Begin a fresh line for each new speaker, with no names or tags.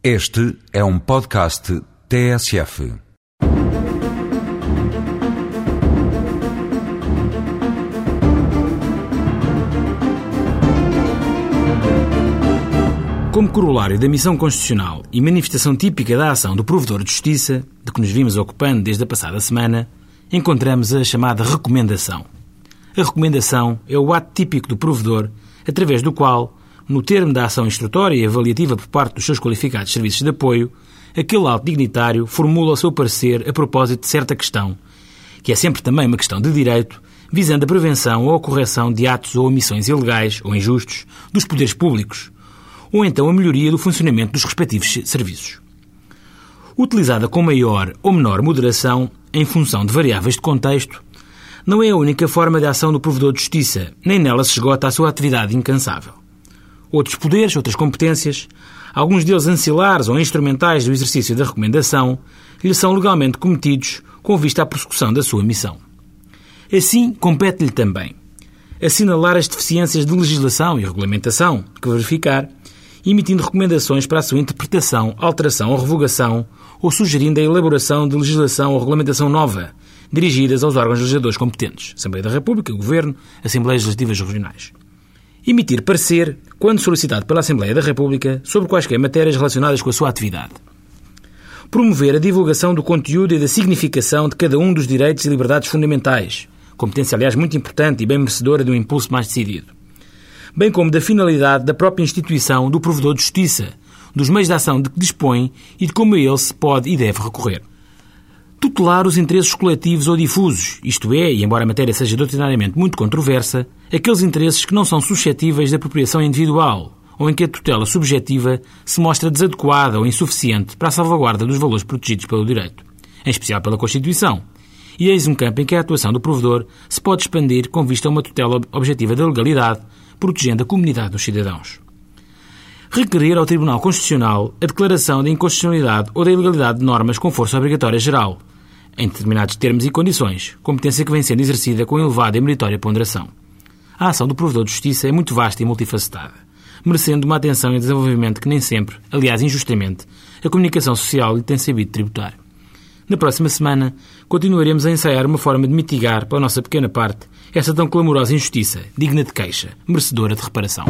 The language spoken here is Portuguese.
Este é um podcast TSF.
Como corolário da missão constitucional e manifestação típica da ação do provedor de justiça, de que nos vimos ocupando desde a passada semana, encontramos a chamada recomendação. A recomendação é o ato típico do provedor, através do qual no termo da ação instrutória e avaliativa por parte dos seus qualificados serviços de apoio, aquele alto dignitário formula o seu parecer a propósito de certa questão, que é sempre também uma questão de direito, visando a prevenção ou a correção de atos ou omissões ilegais ou injustos dos poderes públicos, ou então a melhoria do funcionamento dos respectivos serviços. Utilizada com maior ou menor moderação, em função de variáveis de contexto, não é a única forma de ação do provedor de justiça, nem nela se esgota a sua atividade incansável outros poderes, outras competências, alguns deles ancilares ou instrumentais do exercício da recomendação, lhe são legalmente cometidos com vista à prossecução da sua missão. Assim, compete-lhe também assinalar as deficiências de legislação e regulamentação que verificar, emitindo recomendações para a sua interpretação, alteração ou revogação, ou sugerindo a elaboração de legislação ou regulamentação nova, dirigidas aos órgãos legisladores competentes, Assembleia da República, Governo, Assembleias Legislativas Regionais emitir parecer, quando solicitado pela Assembleia da República, sobre quaisquer matérias relacionadas com a sua atividade. Promover a divulgação do conteúdo e da significação de cada um dos direitos e liberdades fundamentais, competência, aliás, muito importante e bem merecedora de um impulso mais decidido. Bem como da finalidade da própria instituição do provedor de justiça, dos meios de ação de que dispõe e de como a ele se pode e deve recorrer tutelar os interesses coletivos ou difusos, isto é, e embora a matéria seja doutrinariamente muito controversa, aqueles interesses que não são suscetíveis de apropriação individual ou em que a tutela subjetiva se mostra desadequada ou insuficiente para a salvaguarda dos valores protegidos pelo direito, em especial pela Constituição. E eis um campo em que a atuação do provedor se pode expandir com vista a uma tutela objetiva da legalidade, protegendo a comunidade dos cidadãos requerer ao Tribunal Constitucional a declaração da inconstitucionalidade ou da ilegalidade de normas com força obrigatória geral, em determinados termos e condições, competência que vem sendo exercida com elevada e meritória ponderação. A ação do provedor de justiça é muito vasta e multifacetada, merecendo uma atenção e desenvolvimento que nem sempre, aliás injustamente, a comunicação social lhe tem sabido tributar. Na próxima semana, continuaremos a ensaiar uma forma de mitigar, pela nossa pequena parte, essa tão clamorosa injustiça, digna de queixa, merecedora de reparação.